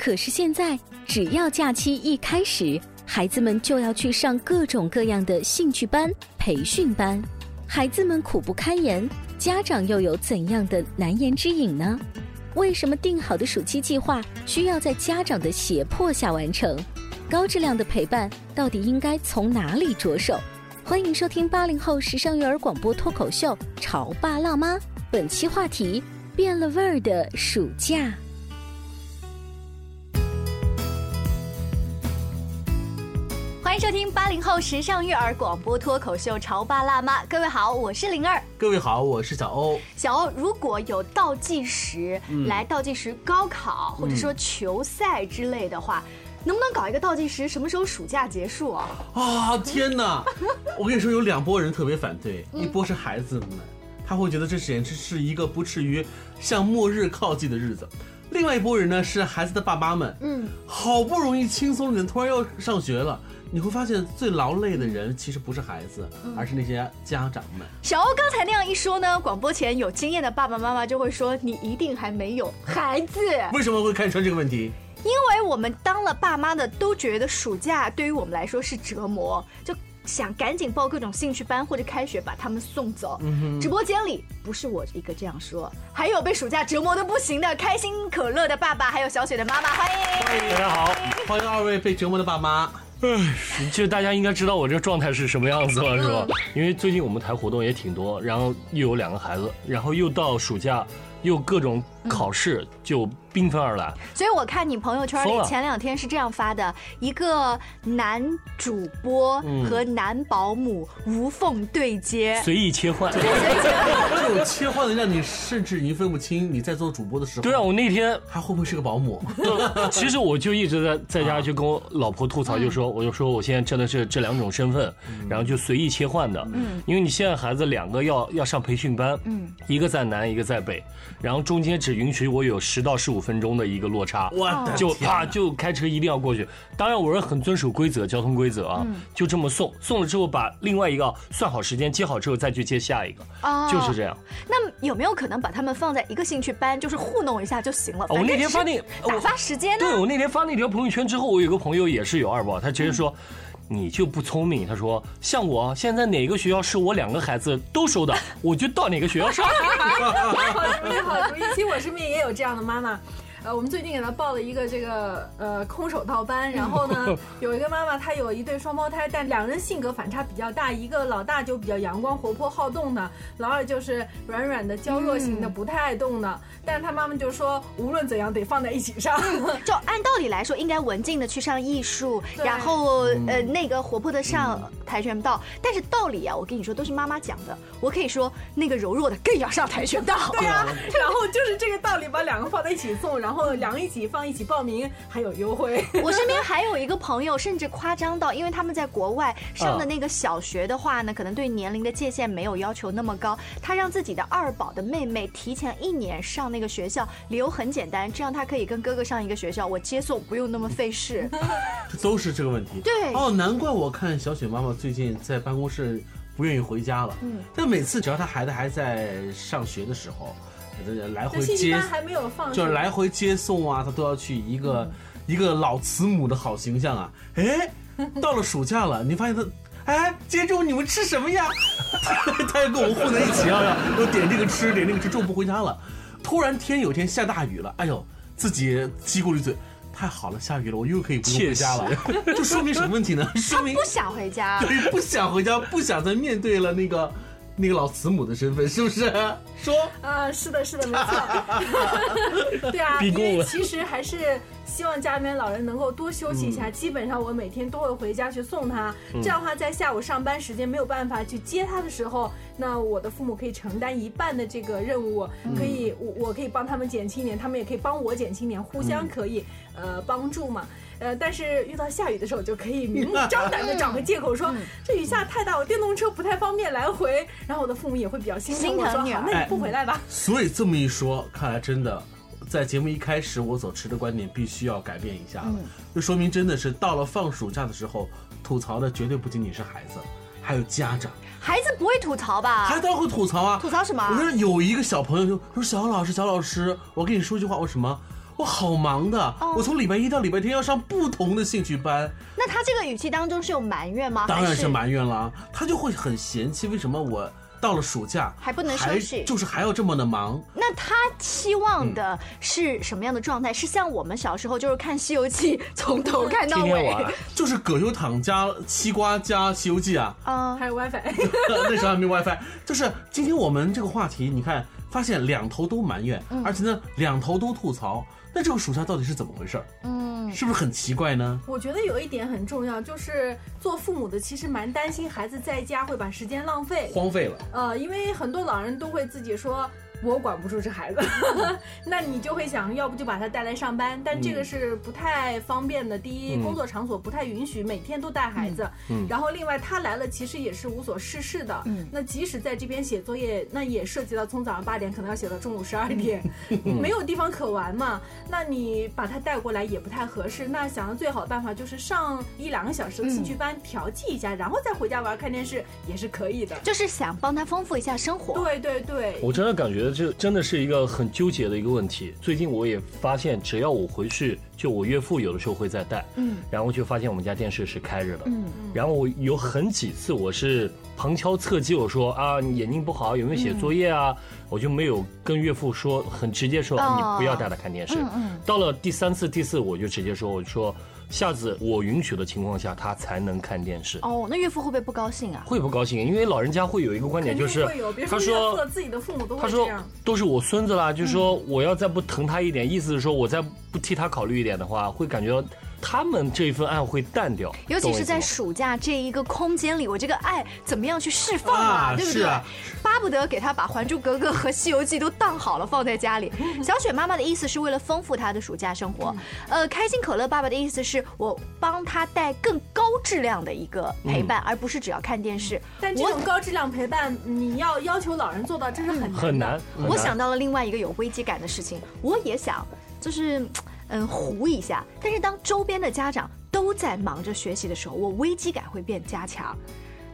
可是现在，只要假期一开始，孩子们就要去上各种各样的兴趣班、培训班，孩子们苦不堪言，家长又有怎样的难言之隐呢？为什么定好的暑期计划需要在家长的胁迫下完成？高质量的陪伴到底应该从哪里着手？欢迎收听八零后时尚育儿广播脱口秀《潮爸辣妈》，本期话题：变了味儿的暑假。迎收听八零后时尚育儿广播脱口秀《潮爸辣妈》，各位好，我是灵儿。各位好，我是小欧。小欧，如果有倒计时来倒计时高考或者说球赛之类的话，能不能搞一个倒计时？什么时候暑假结束啊？啊，天哪！我跟你说，有两拨人特别反对，一波是孩子们，他会觉得这简直是一个不至于向末日靠近的日子；另外一拨人呢，是孩子的爸妈们，嗯，好不容易轻松点，突然要上学了。你会发现，最劳累的人其实不是孩子，而是那些家长们。小欧刚才那样一说呢，广播前有经验的爸爸妈妈就会说：“你一定还没有孩子。”为什么会看穿这个问题？因为我们当了爸妈的都觉得暑假对于我们来说是折磨，就想赶紧报各种兴趣班或者开学把他们送走。直播间里不是我一个这样说，还有被暑假折磨的不行的开心可乐的爸爸，还有小雪的妈妈，欢迎！欢迎大家好，欢迎二位被折磨的爸妈。唉，就大家应该知道我这状态是什么样子了，是吧？因为最近我们台活动也挺多，然后又有两个孩子，然后又到暑假，又各种考试，就。缤纷而来，所以我看你朋友圈里前两天是这样发的：一个男主播和男保姆无缝对接，随意切换的让你甚至已经分不清你在做主播的时候。对啊，我那天他会不会是个保姆？其实我就一直在在家就跟我老婆吐槽，就说我就说我现在真的是这两种身份，然后就随意切换的。嗯，因为你现在孩子两个要要上培训班，嗯，一个在南，一个在北，然后中间只允许我有十到十五。分钟的一个落差，就啊，就开车一定要过去。当然我是很遵守规则，交通规则啊，就这么送。送了之后，把另外一个算好时间，接好之后再去接下一个，就是这样。那有没有可能把他们放在一个兴趣班，就是糊弄一下就行了？我那天发那打发时间，对我那天发那条朋友圈之后，我有个朋友也是有二宝，他直接说。你就不聪明，他说像我现在哪个学校是我两个孩子都收的，我就到哪个学校上。好主意，好主意。其实我身边也有这样的妈妈。呃，我们最近给他报了一个这个呃空手道班，然后呢，有一个妈妈她有一对双胞胎，但两人性格反差比较大，一个老大就比较阳光活泼好动的，老二就是软软的娇弱型的，不太爱动的。但是他妈妈就说，无论怎样得放在一起上。就按道理来说，应该文静的去上艺术，然后呃那个活泼的上跆拳道。但是道理啊，我跟你说都是妈妈讲的，我可以说那个柔弱的更要上跆拳道。对啊，然后就是这个道理，把两个放在一起送，然后。然后两个一起放一起报名还有优惠。我身边还有一个朋友，甚至夸张到，因为他们在国外上的那个小学的话呢，可能对年龄的界限没有要求那么高。他让自己的二宝的妹妹提前一年上那个学校，理由很简单，这样他可以跟哥哥上一个学校，我接送不用那么费事。都是这个问题。对。哦，难怪我看小雪妈妈最近在办公室不愿意回家了。嗯。但每次只要她孩子还在上学的时候。来回接还没有放，就是来回接送啊，他都要去一个一个老慈母的好形象啊。哎，到了暑假了，你发现他，哎，今天中午你们吃什么呀？他要跟我们混在一起啊，要点这个吃，点那个吃，中午不回家了。突然天有天下大雨了，哎呦，自己叽咕了一嘴，太好了，下雨了，我又可以不用回家了。这说明什么问题呢？说明不想回家。对，不想回家，不想再面对了那个那个老慈母的身份，是不是？说啊，是的，是的，没错。对啊，因为 其实还是希望家里面老人能够多休息一下。基本上我每天都会回家去送他，这样的话在下午上班时间没有办法去接他的时候，那我的父母可以承担一半的这个任务，可以我我可以帮他们减轻一点，他们也可以帮我减轻一点，互相可以呃帮助嘛。呃，但是遇到下雨的时候，就可以明目 张胆的找个借口说，这雨下太大，我电动车不太方便来回。然后我的父母也会比较心疼我说，好，那你不回来吧？所以这么一说，看来真的，在节目一开始我所持的观点必须要改变一下了。就说明真的是到了放暑假的时候，吐槽的绝对不仅仅是孩子，还有家长。孩子不会吐槽吧？孩子当然会吐槽啊！吐槽什么我说有一个小朋友就说：“小老师，小老师，我跟你说句话，我什么？我好忙的，哦我从礼拜一到礼拜天要上不同的兴趣班，那他这个语气当中是有埋怨吗？当然是埋怨了。他就会很嫌弃，为什么我到了暑假还不能休息就是还要这么的忙？那他期望的是什么样的状态？是像我们小时候就是看《西游记》从头看到尾天天玩，就是葛优躺加西瓜加《西游记》啊，啊？还有 WiFi。那时候还没 WiFi。就是今天我们这个话题，你看发现两头都埋怨，嗯而且呢两头都吐槽。那这个暑假到底是怎么回事儿？嗯，是不是很奇怪呢？我觉得有一点很重要，就是做父母的其实蛮担心孩子在家会把时间浪费。荒废了。呃，因为很多老人都会自己说。我管不住这孩子，那你就会想要不就把他带来上班，但这个是不太方便的。第一，工作场所不太允许每天都带孩子，然后另外他来了其实也是无所事事的。那即使在这边写作业，那也涉及到从早上八点可能要写到中午十二点，没有地方可玩嘛。那你把他带过来也不太合适。那想的最好的办法就是上一两个小时的兴趣班调剂一下，然后再回家玩看电视也是可以的。就是想帮他丰富一下生活。对对对，我真的感觉这真的是一个很纠结的一个问题。最近我也发现，只要我回去，就我岳父有的时候会在带，嗯，然后就发现我们家电视是开着的，嗯，然后我有很几次我是旁敲侧击，我说啊，你眼睛不好，有没有写作业啊？我就没有跟岳父说，很直接说，哦。你不要带他看电视。到了第三次、第四，我就直接说，我说下次我允许的情况下，他才能看电视。哦，那岳父会不会不高兴啊？会不高兴？因为老人家会有一个观点，就是会有，比如他说自己的父母都他说会这样。都是我孙子啦，就是说我要再不疼他一点，意思是说我再不替他考虑一点的话，会感觉到他们这一份爱会淡掉。尤其是在暑假这一个空间里，我这个爱怎么样去释放啊？啊对不对？是啊巴不得给他把《还珠格格》和《西游记》都当好了放在家里。小雪妈妈的意思是为了丰富他的暑假生活，呃，开心可乐爸爸的意思是我帮他带更高质量的一个陪伴，而不是只要看电视。但这种高质量陪伴，你要要求老人做到，这是很难的很难。很难我想到了另外一个有危机感的事情，我也想，就是，嗯，糊一下。但是当周边的家长都在忙着学习的时候，我危机感会变加强。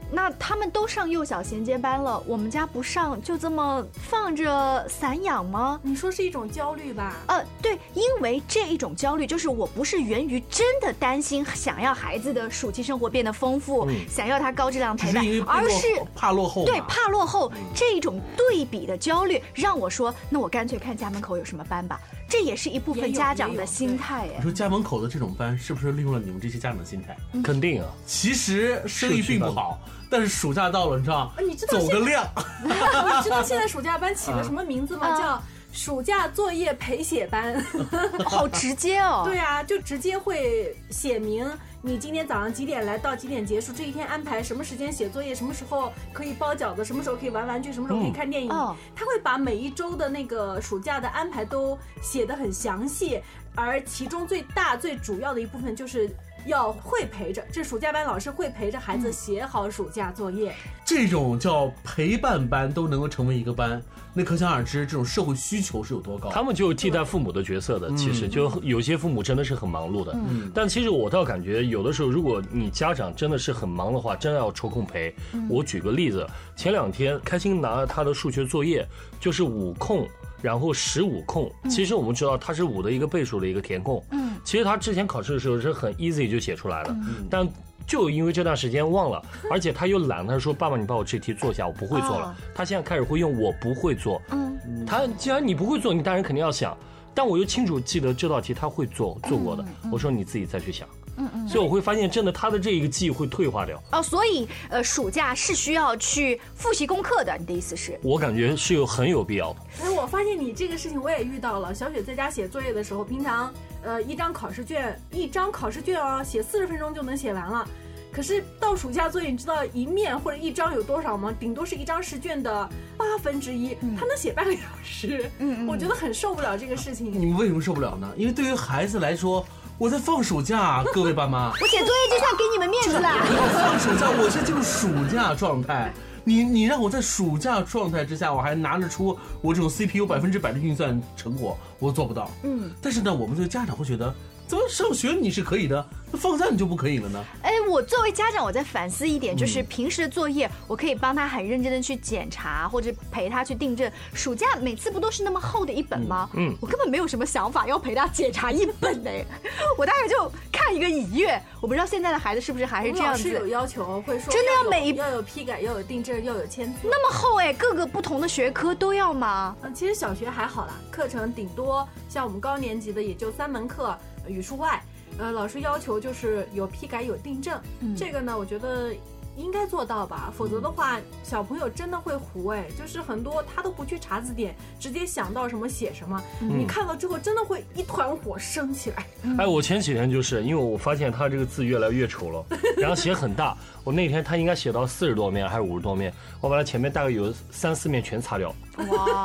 那他们都上幼小衔接班了，我们家不上，就这么放着散养吗？你说是一种焦虑吧？呃，对，因为这一种焦虑，就是我不是源于真的担心，想要孩子的暑期生活变得丰富，想要他高质量陪伴而是怕落后，对，怕落后这一种对比的焦虑，让我说，那我干脆看家门口有什么班吧。这也是一部分家长的心态，呀你，说家门口的这种班，是不是利用了你们这些家长的心态？肯定啊，其实生意并不好，但是暑假到了，你知道呃你知道走个量，你知道现在暑假班起了 什么名字吗？啊叫暑假作业陪写班。好直接哦。对啊，就直接会写明你今天早上几点来到几点结束，这一天安排什么时间写作业，什么时候可以包饺子，什么时候可以玩玩具，什么时候可以看电影。哦他会把每一周的那个暑假的安排都写得很详细，而其中最大最主要的一部分就是。要会陪着，这暑假班老师会陪着孩子写好暑假作业。这种叫陪伴班都能够成为一个班，那可想而知，这种社会需求是有多高。他们就替代父母的角色的。其实就有些父母真的是很忙碌的，嗯但其实我倒感觉有的时候，如果你家长真的是很忙的话，真的要抽空陪。我举个例子，前两天开心拿了他的数学作业，就是五空。然后十五空，其实我们知道它是五的一个倍数的一个填空。嗯，其实他之前考试的时候是很 easy 就写出来了，但就因为这段时间忘了，而且他又懒，他说爸爸你把我这题做一下，我不会做了。他现在开始会用我不会做。嗯，他既然你不会做，你当然肯定要想，但我又清楚记得这道题他会做做过的。我说你自己再去想。嗯嗯嗯，所以我会发现，真的他的这一个记忆会退化掉。哦，所以呃，暑假是需要去复习功课的。你的意思是？我感觉是有很有必要的。哎，我发现你这个事情我也遇到了。小雪在家写作业的时候，平常呃一张考试卷一张考试卷哦，写四十分钟就能写完了。可是到暑假作业，你知道一面或者一张有多少吗？顶多是一张试卷的八分之一，他能写半个小时。嗯，我觉得很受不了这个事情。你们为什么受不了呢？因为对于孩子来说。我在放暑假，各位爸妈。我写作业就像给你们面子了。放暑假，我现在进入暑假状态。你你让我在暑假状态之下，我还拿得出我这种 CPU 百分之百的运算成果，我做不到。嗯。但是呢，我们这个家长会觉得。怎么上学你是可以的，那放假你就不可以了呢？哎，我作为家长，我在反思一点，就是平时的作业，我可以帮他很认真的去检查，或者陪他去订正。暑假每次不都是那么厚的一本吗？嗯，我根本没有什么想法要陪他检查一本呢，我大概就看一个一月。我不知道现在的孩子是不是还是这样子？是有要求，会说真的要每一要有批改，要有订正，要有签字。那么厚哎，各个不同的学科都要吗？嗯，其实小学还好啦，课程顶多像我们高年级的也就三门课。语数外，呃，老师要求就是有批改有订正，这个呢，我觉得。应该做到吧，否则的话，小朋友真的会糊哎，就是很多他都不去查字典，直接想到什么写什么，你看到之后真的会一团火升起来。哎，我前几天就是因为我发现他这个字越来越丑了，然后写很大，我那天他应该写到四十多面还是五十多面，我把他前面大概有三四面全擦掉，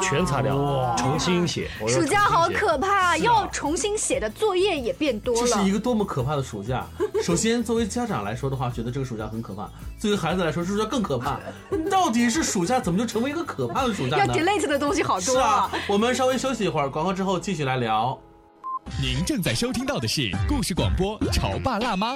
全擦掉，重新写。暑假好可怕，要重新写的作业也变多了。这是一个多么可怕的暑假！首先，作为家长来说的话，觉得这个暑假很可怕。作为孩子来说，暑假更可怕。到底是暑假怎么就成为一个可怕的暑假呢？要 delete 的东西好多。是啊，我们稍微休息一会儿，广告之后继续来聊。您正在收听到的是故事广播《潮爸辣妈》。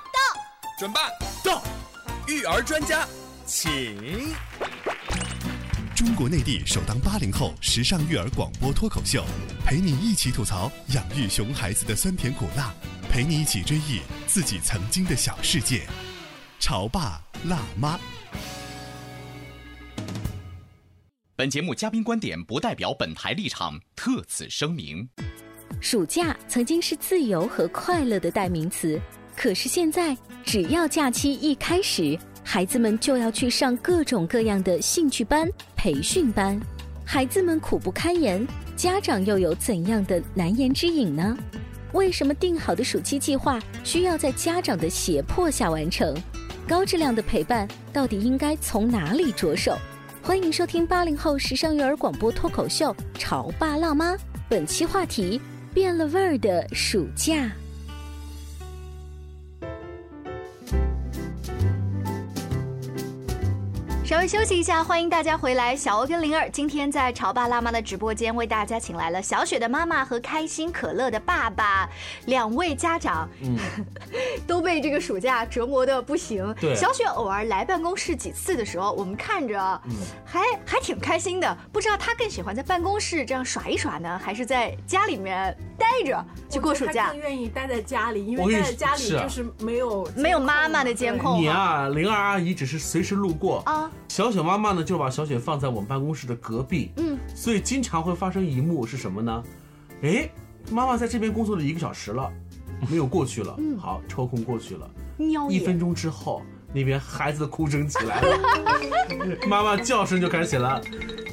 准爸到，育儿专家请。中国内地首档八零后时尚育儿广播脱口秀，陪你一起吐槽养育熊孩子的酸甜苦辣，陪你一起追忆自己曾经的小世界。潮爸辣妈。本节目嘉宾观点不代表本台立场，特此声明。暑假曾经是自由和快乐的代名词，可是现在，只要假期一开始。孩子们就要去上各种各样的兴趣班、培训班，孩子们苦不堪言，家长又有怎样的难言之隐呢？为什么定好的暑期计划需要在家长的胁迫下完成？高质量的陪伴到底应该从哪里着手？欢迎收听八零后时尚育儿广播脱口秀《潮爸辣妈》，本期话题：变了味儿的暑假。稍微休息一下，欢迎大家回来。小欧跟灵儿今天在潮爸辣妈的直播间为大家请来了小雪的妈妈和开心可乐的爸爸两位家长，嗯，都被这个暑假折磨的不行。对，小雪偶尔来办公室几次的时候，我们看着，嗯，还还挺开心的。不知道她更喜欢在办公室这样耍一耍呢，还是在家里面待着去过暑假？更愿意待在家里，因为待在家里就是没有没有妈妈的监控。你啊，灵儿阿姨只是随时路过啊。小雪妈妈呢，就把小雪放在我们办公室的隔壁，嗯，所以经常会发生一幕是什么呢？哎，妈妈在这边工作了一个小时了，没有过去了，嗯，好，抽空过去了，一分钟之后，那边孩子的哭声起来了，妈妈叫声就开始起了，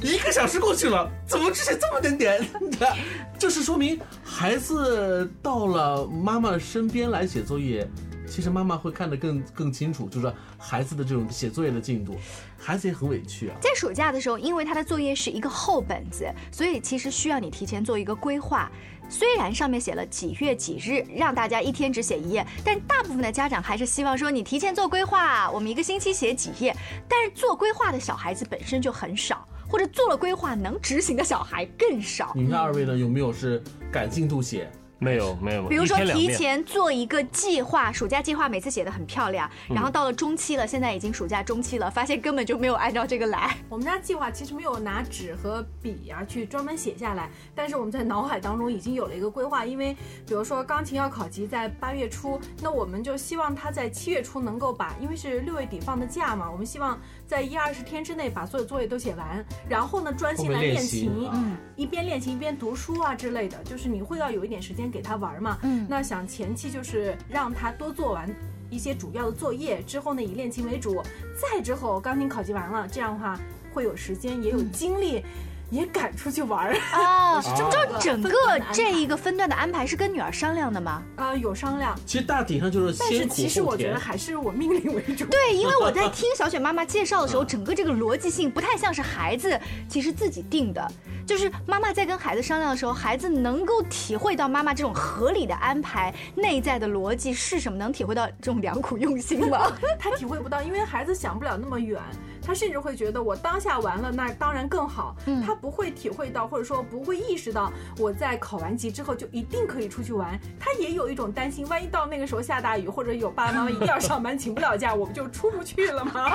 一个小时过去了，怎么只写这么点点？就是说明孩子到了妈妈身边来写作业。其实妈妈会看得更更清楚，就是孩子的这种写作业的进度，孩子也很委屈啊。在暑假的时候，因为他的作业是一个厚本子，所以其实需要你提前做一个规划。虽然上面写了几月几日，让大家一天只写一页，但大部分的家长还是希望说你提前做规划，我们一个星期写几页。但是做规划的小孩子本身就很少，或者做了规划能执行的小孩更少。你们二位呢，有没有是赶进度写？没有没有，比如说提前做一个计划，暑假计划每次写的很漂亮，嗯然后到了中期了，现在已经暑假中期了，发现根本就没有按照这个来。我们家计划其实没有拿纸和笔啊去专门写下来，但是我们在脑海当中已经有了一个规划。因为比如说钢琴要考级在八月初，那我们就希望他在七月初能够把，因为是六月底放的假嘛，我们希望在一二十天之内把所有作业都写完，然后呢专心来练琴，嗯一边练琴一边读书啊之类的，就是你会要有一点时间给他玩嘛。嗯那想前期就是让他多做完。一些主要的作业之后呢，以练琴为主，再之后钢琴考级完了，这样的话会有时间，也有精力，也敢出去玩儿。啊，这么就整个这一个分段的安排是跟女儿商量的吗？啊、有商量，其实大体上就是但是先苦后其实我觉得。还是我命令为主。对，因为我在听小雪妈妈介绍的时候，整个这个逻辑性不太像是孩子其实自己定的，就是妈妈在跟孩子商量的时候，孩子能够体会到妈妈这种合理的安排，内在的逻辑是什么，能体会到这种良苦用心吗？他体会不到，因为孩子想不了那么远，他甚至会觉得我当下完了，那当然更好。嗯他不会体会到，或者说不会意识到，我在考完级之后就一定可以出去玩。他也有一种担心，万一到那个时候下大雨，或者有爸爸妈妈一定要上班请不了假，我不就出不去了吗？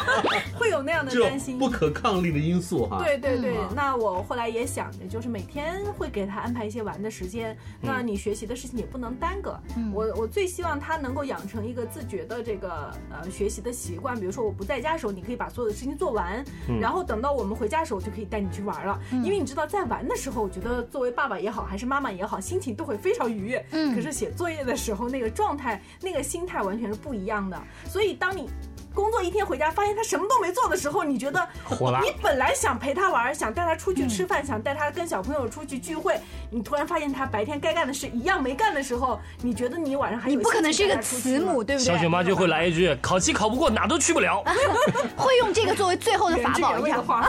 会有那样的担心。不可抗力的因素哈。对对对，嗯那我后来也想着，就是每天会给他安排一些玩的时间，嗯那你学习的事情也不能耽搁。我我最希望他能够养成一个自觉的这个呃学习的习惯，比如说我不在家的时候，你可以把所有的事情做完，然后等到我们回家的时候，就可以带你去玩了。因为你知道，在玩的时候，我觉得作为爸爸也好，还是妈妈也好，心情都会非常愉悦。嗯可是写作业的时候，那个状态、那个心态完全是不一样的。所以当你工作一天回家，发现他什么都没做的时候，你觉得火辣你本来想陪他玩，想带他出去吃饭，想带他跟小朋友出去聚会，你突然发现他白天该干的事一样没干的时候，你觉得你晚上还有你不可能是一个慈母，对不对？小雪妈就会来一句：“考期考不过，哪都去不了。会用这个作为最后的法宝一样。原汁原味的话，”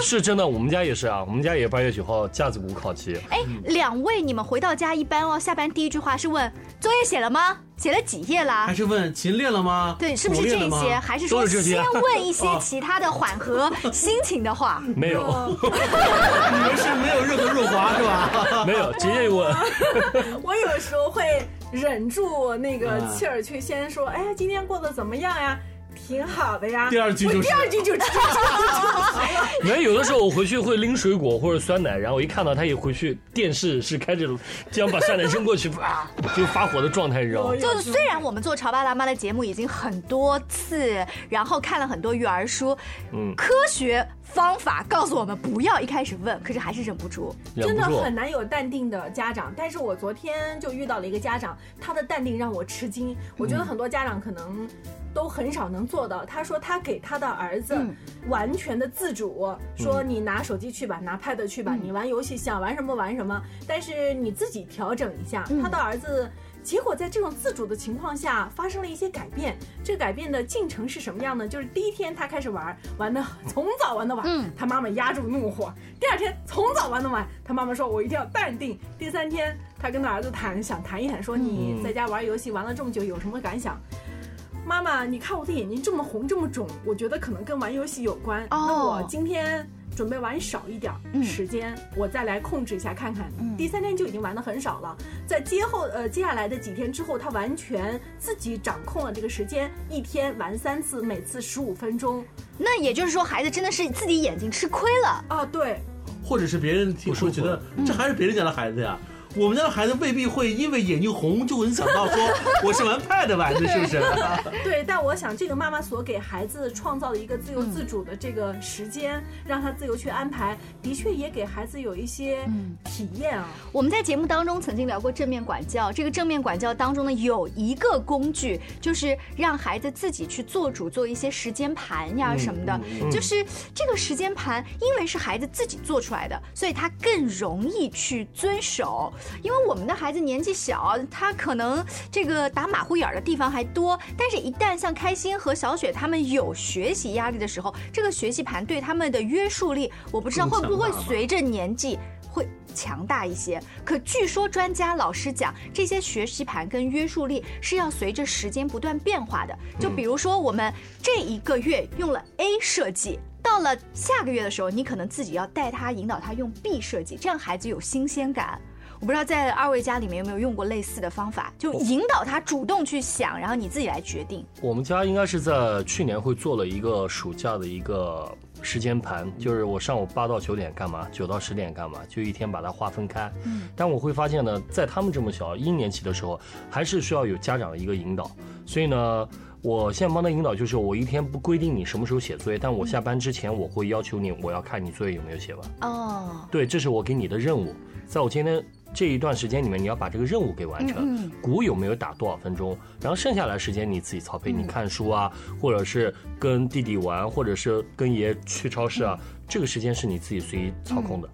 是真的，我们家也是啊，我们家也八月九号架子鼓考期。哎，两位，你们回到家一般哦，下班第一句话是问作业写了吗？写了几页啦还？是问琴练了吗？对，是不是这些？还是说是这些先问一些 其他的缓和 心情的话？没有，你们是没有任何润滑是吧？没有，直接问。我有时候会忍住那个气儿去先说，哎呀，今天过得怎么样呀？挺好的呀。第二句就是我第二句就直接没有，有的时候我回去会拎水果或者酸奶，然后我一看到他一回去，电视是开着，这样把酸奶扔过去，啊，就发火的状态，你知道吗？就是虽然我们做潮爸辣妈的节目已经很多次，然后看了很多育儿书，嗯科学方法告诉我们不要一开始问，可是还是忍不住。真的。很难有淡定的家长，但是我昨天就遇到了一个家长，他的淡定让我吃惊。我觉得很多家长可能都很少能做到。他说他给他的儿子嗯完全的自主，说你拿手机去吧，拿 pad 去吧，你玩游戏想玩什么玩什么，但是你自己调整一下。他的儿子。结果在这种自主的情况下，发生了一些改变。这个改变的进程是什么样呢？就是第一天他开始玩，玩的从早玩到晚，嗯他妈妈压住怒火。第二天从早玩到晚，他妈妈说：“我一定要淡定。”第三天，他跟他儿子谈，想谈一谈，说你在家玩游戏玩了这么久，有什么感想？妈妈，你看我的眼睛这么红这么肿，我觉得可能跟玩游戏有关。哦那我今天准备玩少一点儿嗯时间，我再来控制一下看看。嗯第三天就已经玩的很少了，在接后呃接下来的几天之后，他完全自己掌控了这个时间，一天玩三次，每次十五分钟。那也就是说，孩子真的是自己眼睛吃亏了。啊，对，或者是别人听不舒服会觉得这还是别人家的孩子呀。我们家的孩子未必会因为眼睛红就能想到说我是玩 pad 玩的，是不是？对，但我想这个妈妈所给孩子创造的一个自由自主的这个时间，让他自由去安排，的确也给孩子有一些体验啊。我们在节目当中曾经聊过正面管教，这个正面管教当中呢，有一个工具，就是让孩子自己去做主，做一些时间盘呀什么的。就是这个时间盘，因为是孩子自己做出来的，所以他更容易去遵守。因为我们的孩子年纪小，他可能这个打马虎眼儿的地方还多，但是一旦像开心和小雪他们有学习压力的时候，这个学习盘对他们的约束力，我不知道会不会随着年纪。会强大一些，可据说专家老师讲，这些学习盘跟约束力是要随着时间不断变化的。就比如说，我们这一个月用了 A 设计，到了下个月的时候，你可能自己要带他引导他用 B 设计，这样孩子有新鲜感。我不知道在二位家里面有没有用过类似的方法，就引导他主动去想，然后你自己来决定。我们家应该是在去年会做了一个暑假的一个时间盘，就是我上午八到九点干嘛，九到十点干嘛，就一天把它划分开。嗯，但我会发现呢，在他们这么小一年级的时候，还是需要有家长的一个引导。所以呢，我现在帮他引导，就是我一天不规定你什么时候写作业，但我下班之前我会要求你，我要看你作业有没有写完。哦，对，这是我给你的任务，在我今天。这一段时间里面，你要把这个任务给完成。鼓有没有打多少分钟？然后剩下来时间你自己操配，你看书啊，或者是跟弟弟玩，或者是跟爷去超市啊，这个时间是你自己随意操控的。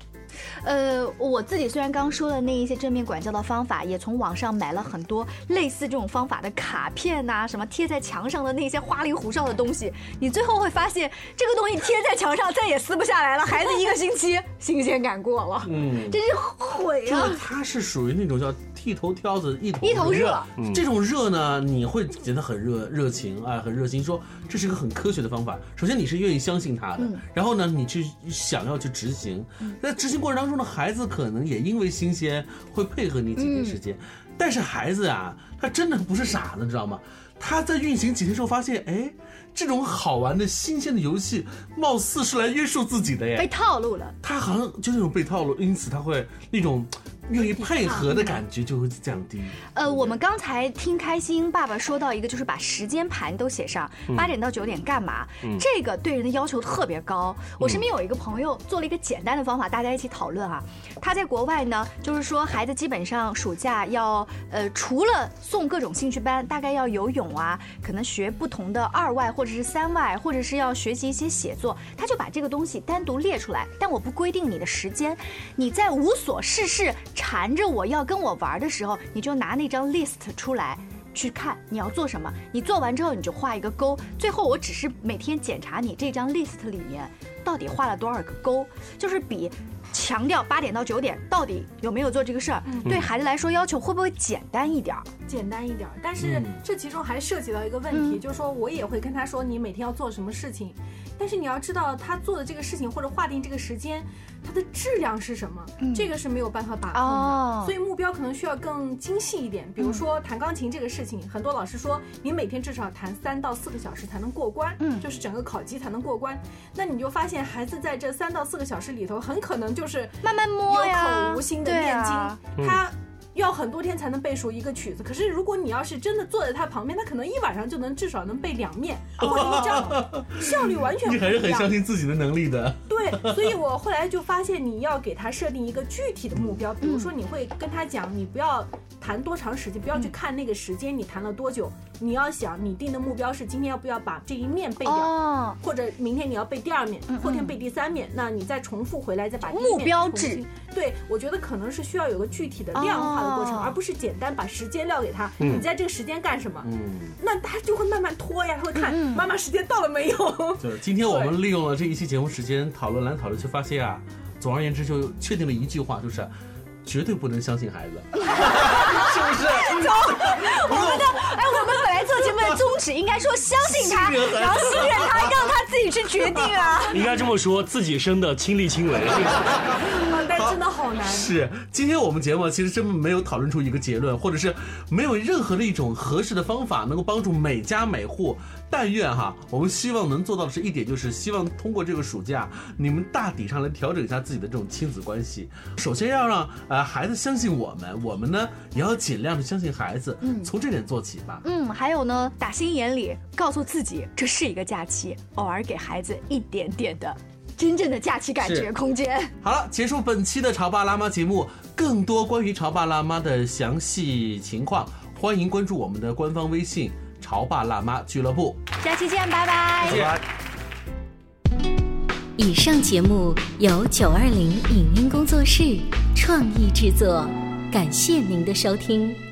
呃，我自己虽然刚说的那一些正面管教的方法，也从网上买了很多类似这种方法的卡片呐，什么贴在墙上的那些花里胡哨的东西，你最后会发现这个东西贴在墙上再也撕不下来了，孩子一个星期新鲜感过了，嗯，真是毁啊！它是属于那种叫。剃头挑子一头一头热，这种热呢，你会觉得很热热情啊，很热心。说这是一个很科学的方法。首先你是愿意相信它的，然后呢，你去想要去执行。那执行过程当中的，孩子可能也因为新鲜会配合你几天时间。但是孩子啊，他真的不是傻子，你知道吗？他在运行几天之后发现，哎，这种好玩的新鲜的游戏，貌似是来约束自己的耶，被套路了。他好像就那种被套路，因此他会那种。愿意配合的感觉就会降低。呃，我们刚才听开心爸爸说到一个，就是把时间盘都写上，八点到九点干嘛？这个对人的要求特别高。我身边有一个朋友做了一个简单的方法，大家一起讨论啊。他在国外呢，就是说孩子基本上暑假要呃，除了送各种兴趣班，大概要游泳啊，可能学不同的二外或者是三外，或者是要学习一些写作，他就把这个东西单独列出来。但我不规定你的时间，你在无所事事。缠着我要跟我玩的时候，你就拿那张 list 出来去看你要做什么。你做完之后，你就画一个勾。最后我只是每天检查你这张 list 里面到底画了多少个勾，就是比。强调八点到九点到底有没有做这个事儿？对孩子来说要求会不会简单一点儿？简单一点儿，但是这其中还涉及到一个问题，就是说我也会跟他说你每天要做什么事情，但是你要知道他做的这个事情或者划定这个时间，它的质量是什么？这个是没有办法把控的，所以目标可能需要更精细一点。比如说弹钢琴这个事情，很多老师说你每天至少弹三到四个小时才能过关，嗯，就是整个考级才能过关。那你就发现孩子在这三到四个小时里头，很可能就是慢慢摸呀，有口无心的念经，他。要很多天才能背熟一个曲子，可是如果你要是真的坐在他旁边，他可能一晚上就能至少能背两面 或者一张，效率完全不一样。你还是很相信自己的能力的。对，所以我后来就发现，你要给他设定一个具体的目标，比如说你会跟他讲，你不要弹多长时间，不要去看那个时间你谈了多久，你要想你定的目标是今天要不要把这一面背掉，或者明天你要背第二面，后天背第三面，那你再重复回来再把目标制。对，我觉得可能是需要有个具体的量化的过程，而不是简单把时间撂给他。你在这个时间干什么？嗯，那他就会慢慢拖呀，他会看妈妈时间到了没有。就是今天我们利用了这一期节目时间讨论来讨论，去发现啊，总而言之就确定了一句话，就是绝对不能相信孩子，是不是？走，我们的哎，我们本来做节目的宗旨应该说相信他，然后信任他，让他自己去决定啊。应该这么说，自己生的亲力亲为。真的好难。是，今天我们节目其实真没有讨论出一个结论，或者是没有任何的一种合适的方法能够帮助每家每户。但愿哈，我们希望能做到的是一点，就是希望通过这个暑假，你们大体上来调整一下自己的这种亲子关系。首先要让呃孩子相信我们，我们呢也要尽量的相信孩子。嗯，从这点做起吧。嗯，还有呢，打心眼里告诉自己，这是一个假期，偶尔给孩子一点点的。真正的假期感觉空间。好了，结束本期的潮爸辣妈节目。更多关于潮爸辣妈的详细情况，欢迎关注我们的官方微信“潮爸辣妈俱乐部”。下期见，拜拜。拜拜。以上节目由九二零影音工作室创意制作。感谢您的收听。